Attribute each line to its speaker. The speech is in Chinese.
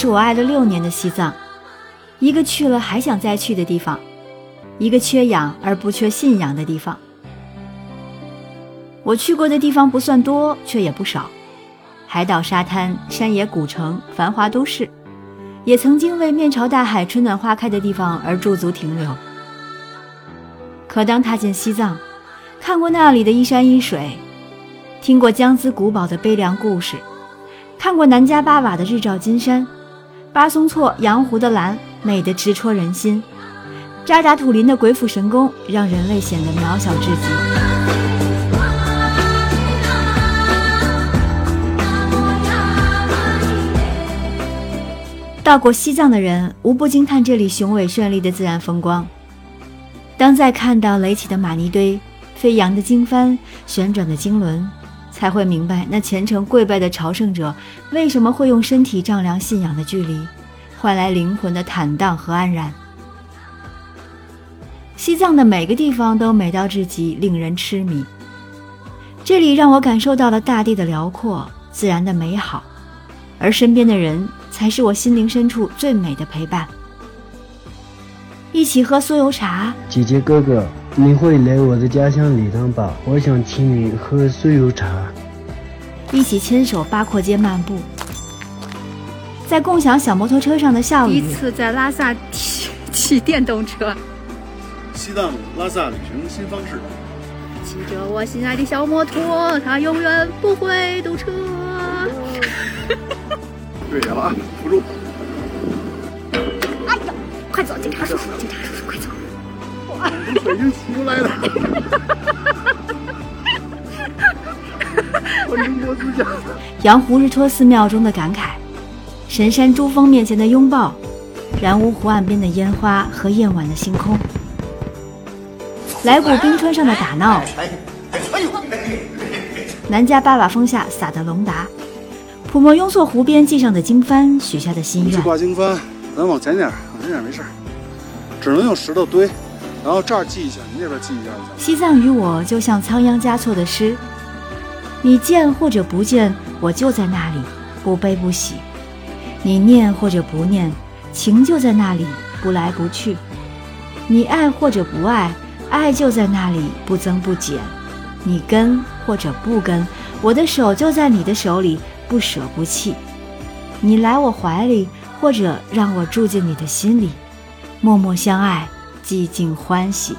Speaker 1: 是我爱了六年的西藏，一个去了还想再去的地方，一个缺氧而不缺信仰的地方。我去过的地方不算多，却也不少，海岛、沙滩、山野、古城、繁华都市，也曾经为面朝大海、春暖花开的地方而驻足停留。可当踏进西藏，看过那里的一山一水，听过江孜古堡的悲凉故事，看过南迦巴瓦的日照金山，巴松措羊湖的蓝美得直戳人心，扎达土林的鬼斧神工让人类显得渺小至极。到过西藏的人无不惊叹这里雄伟绚丽的自然风光。当再看到垒起的玛尼堆、飞扬的经幡、旋转的经轮，才会明白那虔诚跪拜的朝圣者为什么会用身体丈量信仰的距离，换来灵魂的坦荡和安然。西藏的每个地方都美到至极，令人痴迷。这里让我感受到了大地的辽阔、自然的美好，而身边的人才是我心灵深处最美的陪伴。一起喝酥油茶。
Speaker 2: 姐姐哥哥，你会来我的家乡礼堂吧？我想请你喝酥油茶。
Speaker 1: 一起牵手八廓街漫步，在共享小摩托车上的笑语。
Speaker 3: 第一次在拉萨骑骑电动车。
Speaker 4: 西藏拉萨旅行新方式。
Speaker 3: 骑着我心爱的小摩托，它永远不会堵车。
Speaker 4: 对了啊，扶住。
Speaker 3: 哎呀快走，警察叔叔！警察叔叔，快走！
Speaker 4: 哇，从北京骑过来的。欢迎国自驾。
Speaker 1: 羊湖日托寺庙中的感慨，神山珠峰面前的拥抱，然乌湖岸边的烟花和夜晚的星空，来古冰川上的打闹，南迦巴瓦峰下撒的龙达，普莫雍措湖边系上的经幡，许下的心愿。
Speaker 4: 挂经幡，咱往前点。往前点没事只能用石头堆，然后这儿记一下，你那边记一下。
Speaker 1: 西藏与我就像仓央嘉措的诗，你见或者不见，我就在那里，不悲不喜；你念或者不念，情就在那里，不来不去；你爱或者不爱，爱就在那里，不增不减；你跟或者不跟，我的手就在你的手里，不舍不弃；你来我怀里。或者让我住进你的心里，默默相爱，寂静欢喜。